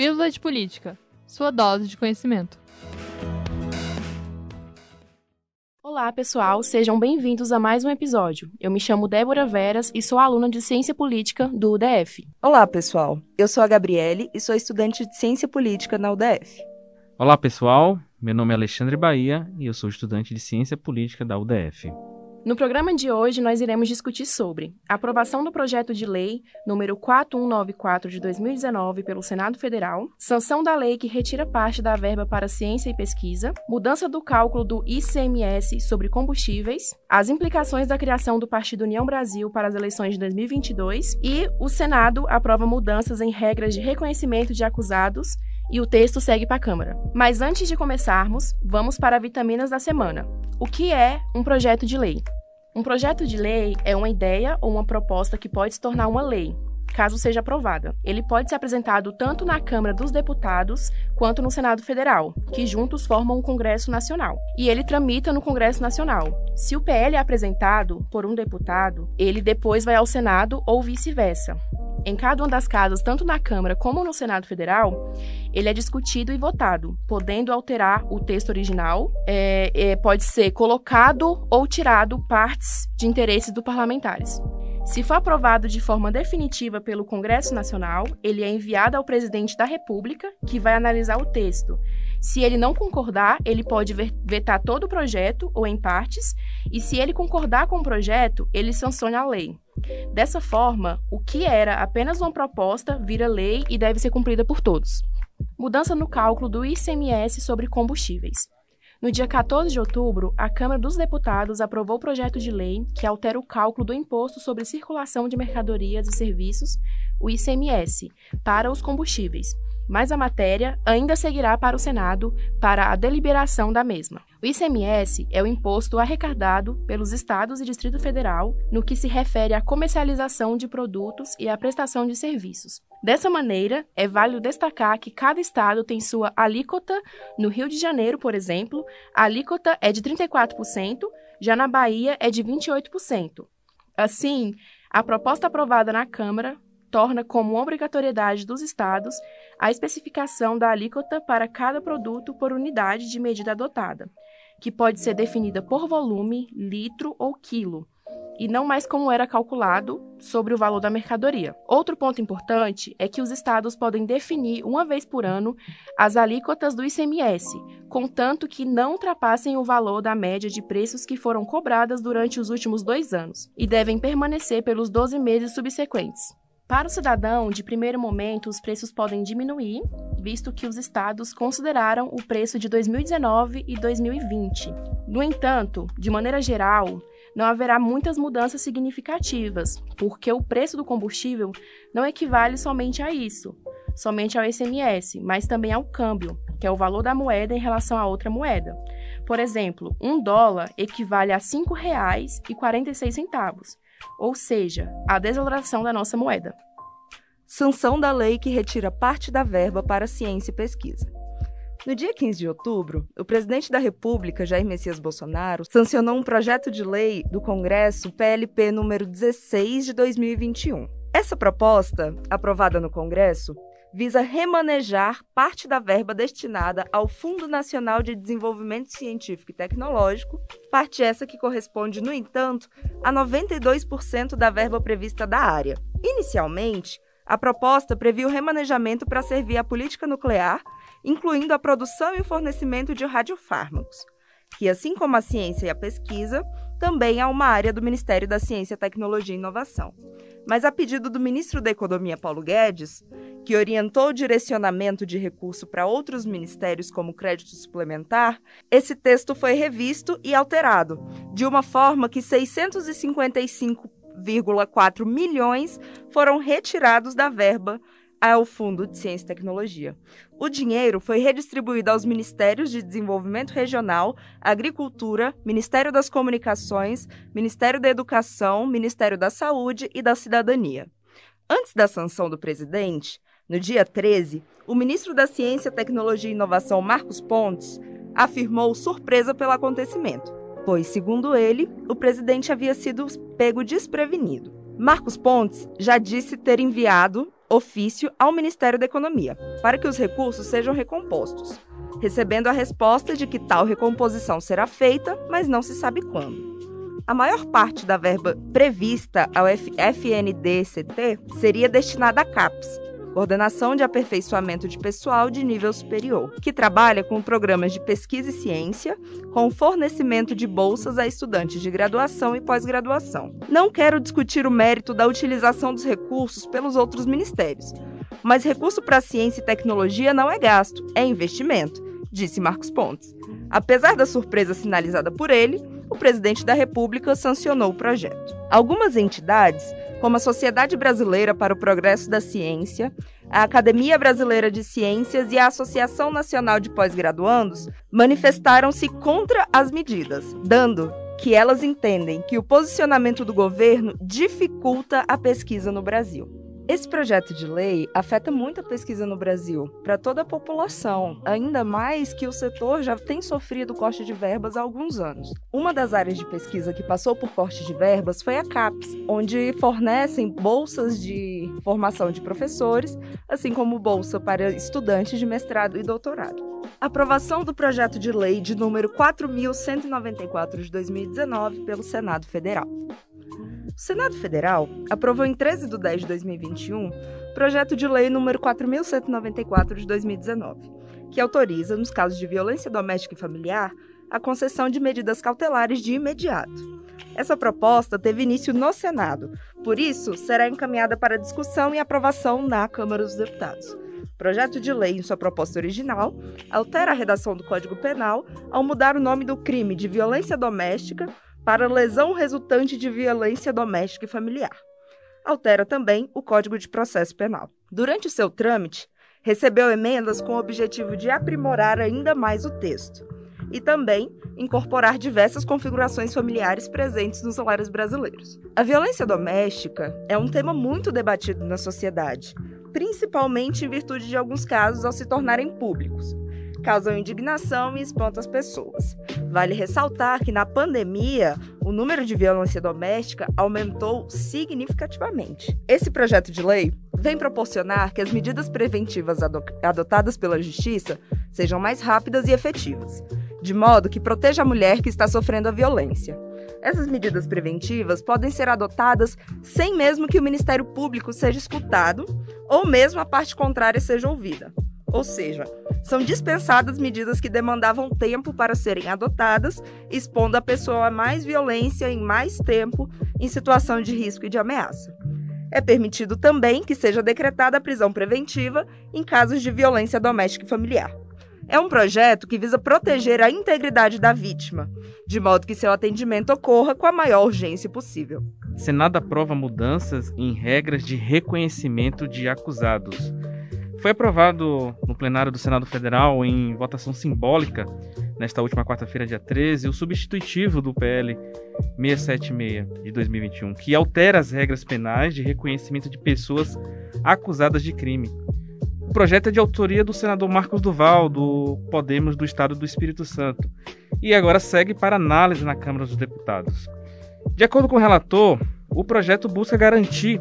Pílula de Política, sua dose de conhecimento. Olá, pessoal, sejam bem-vindos a mais um episódio. Eu me chamo Débora Veras e sou aluna de Ciência Política do UDF. Olá, pessoal. Eu sou a Gabriele e sou estudante de Ciência Política na UDF. Olá, pessoal. Meu nome é Alexandre Bahia e eu sou estudante de Ciência Política da UDF. No programa de hoje, nós iremos discutir sobre a aprovação do projeto de lei número 4194 de 2019 pelo Senado Federal, sanção da lei que retira parte da verba para ciência e pesquisa, mudança do cálculo do ICMS sobre combustíveis, as implicações da criação do Partido União Brasil para as eleições de 2022 e o Senado aprova mudanças em regras de reconhecimento de acusados e o texto segue para a Câmara. Mas antes de começarmos, vamos para vitaminas da semana. O que é um projeto de lei? Um projeto de lei é uma ideia ou uma proposta que pode se tornar uma lei, caso seja aprovada. Ele pode ser apresentado tanto na Câmara dos Deputados quanto no Senado Federal, que juntos formam o Congresso Nacional. E ele tramita no Congresso Nacional. Se o PL é apresentado por um deputado, ele depois vai ao Senado ou vice-versa. Em cada uma das casas, tanto na Câmara como no Senado Federal, ele é discutido e votado, podendo alterar o texto original, é, é, pode ser colocado ou tirado partes de interesses dos parlamentares. Se for aprovado de forma definitiva pelo Congresso Nacional, ele é enviado ao presidente da República, que vai analisar o texto. Se ele não concordar, ele pode vetar todo o projeto ou em partes, e se ele concordar com o projeto, ele sanciona a lei. Dessa forma, o que era apenas uma proposta vira lei e deve ser cumprida por todos. Mudança no cálculo do ICMS sobre combustíveis. No dia 14 de outubro, a Câmara dos Deputados aprovou o projeto de lei que altera o cálculo do Imposto sobre Circulação de Mercadorias e Serviços, o ICMS, para os combustíveis, mas a matéria ainda seguirá para o Senado para a deliberação da mesma. O ICMS é o imposto arrecadado pelos estados e Distrito Federal no que se refere à comercialização de produtos e à prestação de serviços. Dessa maneira, é válido destacar que cada estado tem sua alíquota. No Rio de Janeiro, por exemplo, a alíquota é de 34%, já na Bahia é de 28%. Assim, a proposta aprovada na Câmara torna como obrigatoriedade dos estados a especificação da alíquota para cada produto por unidade de medida adotada, que pode ser definida por volume, litro ou quilo, e não mais como era calculado sobre o valor da mercadoria. Outro ponto importante é que os estados podem definir uma vez por ano as alíquotas do ICMS, contanto que não ultrapassem o valor da média de preços que foram cobradas durante os últimos dois anos, e devem permanecer pelos 12 meses subsequentes. Para o cidadão, de primeiro momento, os preços podem diminuir, visto que os estados consideraram o preço de 2019 e 2020. No entanto, de maneira geral, não haverá muitas mudanças significativas, porque o preço do combustível não equivale somente a isso, somente ao ICMS, mas também ao câmbio, que é o valor da moeda em relação a outra moeda. Por exemplo, um dólar equivale a R$ 5,46 ou seja, a desvalorização da nossa moeda. Sanção da lei que retira parte da verba para ciência e pesquisa. No dia 15 de outubro, o presidente da República, Jair Messias Bolsonaro, sancionou um projeto de lei do Congresso PLP número 16 de 2021. Essa proposta, aprovada no Congresso, visa remanejar parte da verba destinada ao Fundo Nacional de Desenvolvimento Científico e Tecnológico, parte essa que corresponde, no entanto, a 92% da verba prevista da área. Inicialmente, a proposta previa o remanejamento para servir à política nuclear, incluindo a produção e o fornecimento de radiofármacos, que, assim como a ciência e a pesquisa, também é uma área do Ministério da Ciência, Tecnologia e Inovação. Mas a pedido do ministro da Economia, Paulo Guedes, que orientou o direcionamento de recurso para outros ministérios como crédito suplementar, esse texto foi revisto e alterado, de uma forma que 655,4 milhões foram retirados da verba ao Fundo de Ciência e Tecnologia. O dinheiro foi redistribuído aos Ministérios de Desenvolvimento Regional, Agricultura, Ministério das Comunicações, Ministério da Educação, Ministério da Saúde e da Cidadania. Antes da sanção do presidente, no dia 13, o ministro da Ciência, Tecnologia e Inovação, Marcos Pontes, afirmou surpresa pelo acontecimento, pois, segundo ele, o presidente havia sido pego desprevenido. Marcos Pontes já disse ter enviado ofício ao Ministério da Economia, para que os recursos sejam recompostos, recebendo a resposta de que tal recomposição será feita, mas não se sabe quando. A maior parte da verba prevista ao FNDCT seria destinada à CAPES, Coordenação de Aperfeiçoamento de Pessoal de Nível Superior, que trabalha com programas de pesquisa e ciência, com fornecimento de bolsas a estudantes de graduação e pós-graduação. Não quero discutir o mérito da utilização dos recursos pelos outros ministérios, mas recurso para ciência e tecnologia não é gasto, é investimento, disse Marcos Pontes. Apesar da surpresa sinalizada por ele, o presidente da República sancionou o projeto. Algumas entidades como a Sociedade Brasileira para o Progresso da Ciência, a Academia Brasileira de Ciências e a Associação Nacional de Pós-Graduandos, manifestaram-se contra as medidas, dando que elas entendem que o posicionamento do governo dificulta a pesquisa no Brasil. Esse projeto de lei afeta muito a pesquisa no Brasil, para toda a população, ainda mais que o setor já tem sofrido corte de verbas há alguns anos. Uma das áreas de pesquisa que passou por corte de verbas foi a CAPES, onde fornecem bolsas de formação de professores, assim como bolsa para estudantes de mestrado e doutorado. Aprovação do projeto de lei de número 4194 de 2019 pelo Senado Federal. O Senado Federal aprovou em 13 de 10 de 2021 projeto de lei número 4194 de 2019, que autoriza, nos casos de violência doméstica e familiar, a concessão de medidas cautelares de imediato. Essa proposta teve início no Senado, por isso será encaminhada para discussão e aprovação na Câmara dos Deputados. O projeto de lei, em sua proposta original, altera a redação do Código Penal ao mudar o nome do crime de violência doméstica para lesão resultante de violência doméstica e familiar. Altera também o Código de Processo Penal. Durante o seu trâmite, recebeu emendas com o objetivo de aprimorar ainda mais o texto e também incorporar diversas configurações familiares presentes nos salários brasileiros. A violência doméstica é um tema muito debatido na sociedade, principalmente em virtude de alguns casos ao se tornarem públicos, causam indignação e espantam as pessoas. Vale ressaltar que na pandemia, o número de violência doméstica aumentou significativamente. Esse projeto de lei vem proporcionar que as medidas preventivas adotadas pela Justiça sejam mais rápidas e efetivas, de modo que proteja a mulher que está sofrendo a violência. Essas medidas preventivas podem ser adotadas sem mesmo que o Ministério Público seja escutado ou mesmo a parte contrária seja ouvida. Ou seja, são dispensadas medidas que demandavam tempo para serem adotadas, expondo a pessoa a mais violência em mais tempo em situação de risco e de ameaça. É permitido também que seja decretada a prisão preventiva em casos de violência doméstica e familiar. É um projeto que visa proteger a integridade da vítima, de modo que seu atendimento ocorra com a maior urgência possível. Senado aprova mudanças em regras de reconhecimento de acusados foi aprovado no plenário do Senado Federal em votação simbólica nesta última quarta-feira, dia 13, o substitutivo do PL 676 de 2021, que altera as regras penais de reconhecimento de pessoas acusadas de crime. O projeto é de autoria do senador Marcos Duval, do Podemos do Estado do Espírito Santo, e agora segue para análise na Câmara dos Deputados. De acordo com o relator, o projeto busca garantir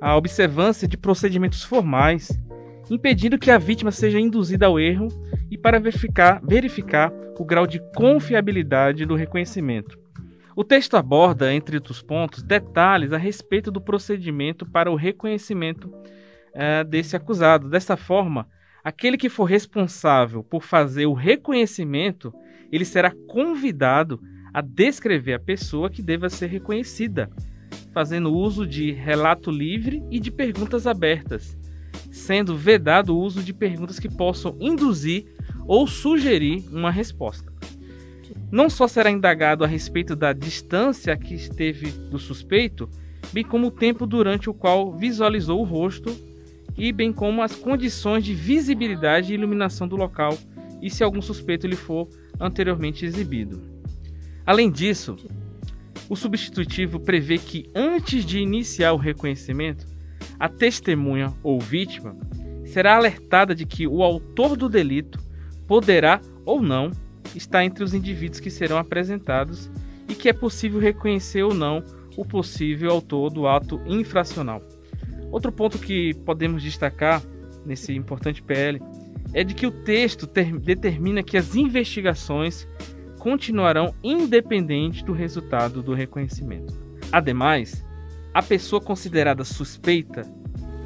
a observância de procedimentos formais impedindo que a vítima seja induzida ao erro e para verificar, verificar o grau de confiabilidade do reconhecimento. O texto aborda, entre outros pontos, detalhes a respeito do procedimento para o reconhecimento é, desse acusado. Dessa forma, aquele que for responsável por fazer o reconhecimento, ele será convidado a descrever a pessoa que deva ser reconhecida, fazendo uso de relato livre e de perguntas abertas, sendo vedado o uso de perguntas que possam induzir ou sugerir uma resposta. Não só será indagado a respeito da distância que esteve do suspeito, bem como o tempo durante o qual visualizou o rosto e bem como as condições de visibilidade e iluminação do local e se algum suspeito lhe for anteriormente exibido. Além disso, o substitutivo prevê que antes de iniciar o reconhecimento, a testemunha ou vítima será alertada de que o autor do delito poderá ou não estar entre os indivíduos que serão apresentados e que é possível reconhecer ou não o possível autor do ato infracional. Outro ponto que podemos destacar nesse importante PL é de que o texto ter, determina que as investigações continuarão independente do resultado do reconhecimento. Ademais, a pessoa considerada suspeita,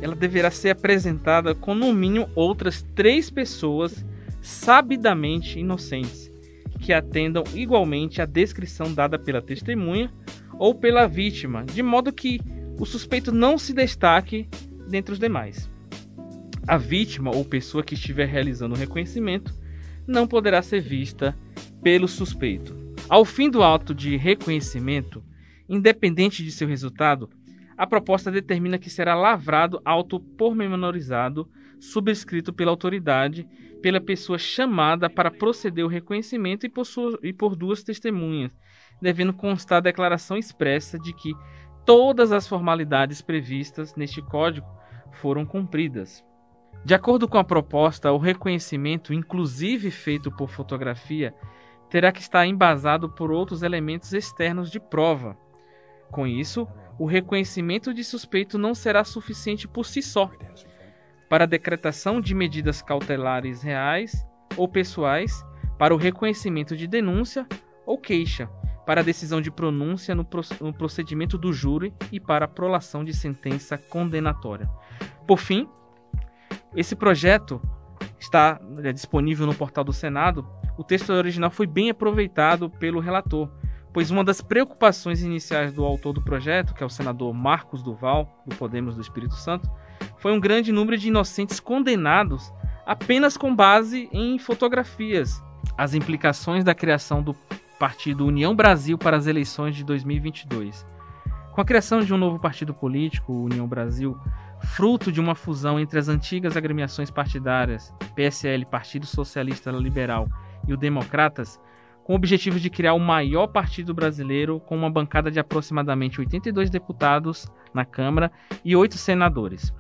ela deverá ser apresentada com no mínimo outras três pessoas sabidamente inocentes, que atendam igualmente à descrição dada pela testemunha ou pela vítima, de modo que o suspeito não se destaque dentre os demais. A vítima ou pessoa que estiver realizando o reconhecimento não poderá ser vista pelo suspeito. Ao fim do ato de reconhecimento, independente de seu resultado, a proposta determina que será lavrado auto pormenorizado, subscrito pela autoridade, pela pessoa chamada para proceder ao reconhecimento e por, sua, e por duas testemunhas, devendo constar a declaração expressa de que todas as formalidades previstas neste código foram cumpridas. De acordo com a proposta, o reconhecimento, inclusive feito por fotografia, terá que estar embasado por outros elementos externos de prova. Com isso, o reconhecimento de suspeito não será suficiente por si só para a decretação de medidas cautelares reais ou pessoais, para o reconhecimento de denúncia ou queixa, para a decisão de pronúncia no, procedimento do júri e para a prolação de sentença condenatória. Por fim, esse projeto está é, disponível no portal do Senado. O texto original foi bem aproveitado pelo relator, pois uma das preocupações iniciais do autor do projeto, que é o senador Marcos Duval, do Podemos do Espírito Santo, foi um grande número de inocentes condenados apenas com base em fotografias. As implicações da criação do partido União Brasil para as eleições de 2022. Com a criação de um novo partido político, União Brasil, fruto de uma fusão entre as antigas agremiações partidárias, PSL, Partido Socialista Liberal, e o Democratas, com o objetivo de criar o maior partido brasileiro com uma bancada de aproximadamente 82 deputados na Câmara e 8 senadores.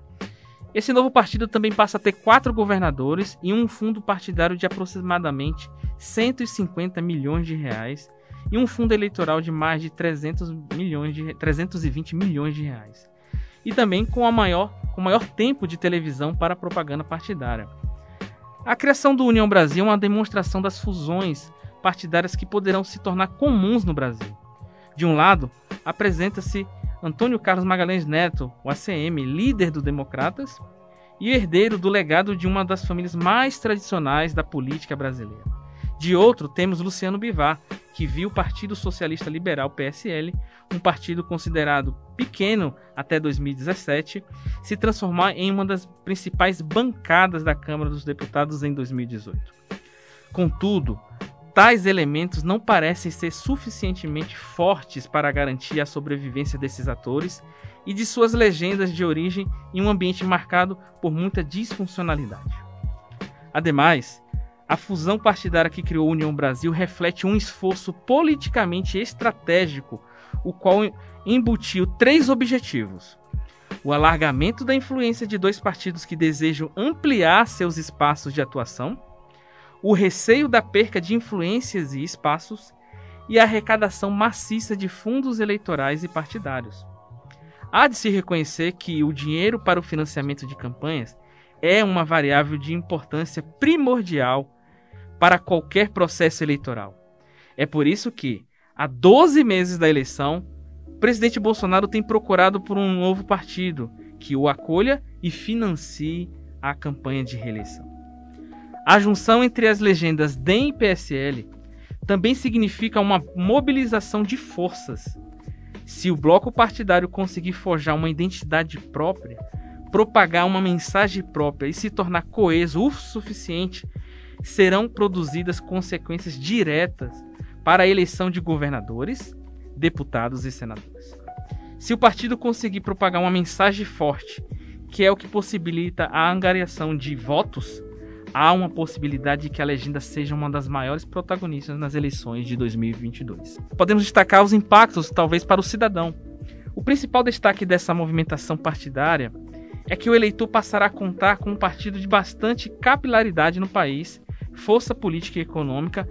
Esse novo partido também passa a ter quatro governadores e um fundo partidário de aproximadamente 150 milhões de reais e um fundo eleitoral de mais de 300 milhões de 320 milhões de reais. E também com a maior com maior tempo de televisão para propaganda partidária. A criação do União Brasil é uma demonstração das fusões partidárias que poderão se tornar comuns no Brasil. De um lado, apresenta-se Antônio Carlos Magalhães Neto, o ACM, líder do Democratas e herdeiro do legado de uma das famílias mais tradicionais da política brasileira. De outro, temos Luciano Bivar, que viu o Partido Socialista Liberal PSL, um partido considerado pequeno até 2017, se transformar em uma das principais bancadas da Câmara dos Deputados em 2018. Contudo, tais elementos não parecem ser suficientemente fortes para garantir a sobrevivência desses atores e de suas legendas de origem em um ambiente marcado por muita disfuncionalidade. Ademais, a fusão partidária que criou a União Brasil reflete um esforço politicamente estratégico, o qual embutiu três objetivos: o alargamento da influência de dois partidos que desejam ampliar seus espaços de atuação o receio da perca de influências e espaços e a arrecadação maciça de fundos eleitorais e partidários. Há de se reconhecer que o dinheiro para o financiamento de campanhas é uma variável de importância primordial para qualquer processo eleitoral. É por isso que, há 12 meses da eleição, o presidente Bolsonaro tem procurado por um novo partido que o acolha e financie a campanha de reeleição. A junção entre as legendas DEM e PSL também significa uma mobilização de forças. Se o bloco partidário conseguir forjar uma identidade própria, propagar uma mensagem própria e se tornar coeso o suficiente, serão produzidas consequências diretas para a eleição de governadores, deputados e senadores. Se o partido conseguir propagar uma mensagem forte, que é o que possibilita a angariação de votos, há uma possibilidade de que a legenda seja uma das maiores protagonistas nas eleições de 2022. Podemos destacar os impactos, talvez, para o cidadão. O principal destaque dessa movimentação partidária é que o eleitor passará a contar com um partido de bastante capilaridade no país, força política e econômica,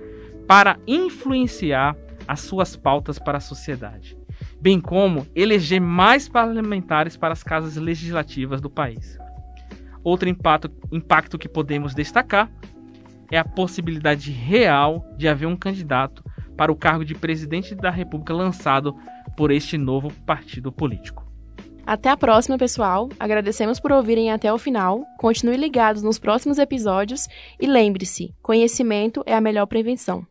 para influenciar as suas pautas para a sociedade. bem como eleger mais parlamentares para as casas legislativas do país. Outro impacto, impacto que podemos destacar é a possibilidade real de haver um candidato para o cargo de presidente da República lançado por este novo partido político. Até a próxima, pessoal. Agradecemos por ouvirem até o final. Continue ligados nos próximos episódios e lembre-se: conhecimento é a melhor prevenção.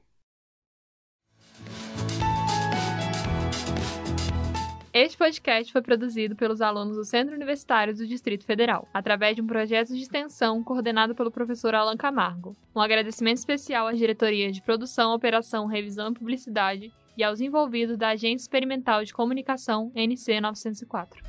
Este podcast foi produzido pelos alunos do Centro Universitário do Distrito Federal, através de um projeto de extensão coordenado pelo professor Alan Camargo. Um agradecimento especial à diretoria de Produção, Operação, Revisão e Publicidade e aos envolvidos da Agência Experimental de Comunicação NC 904.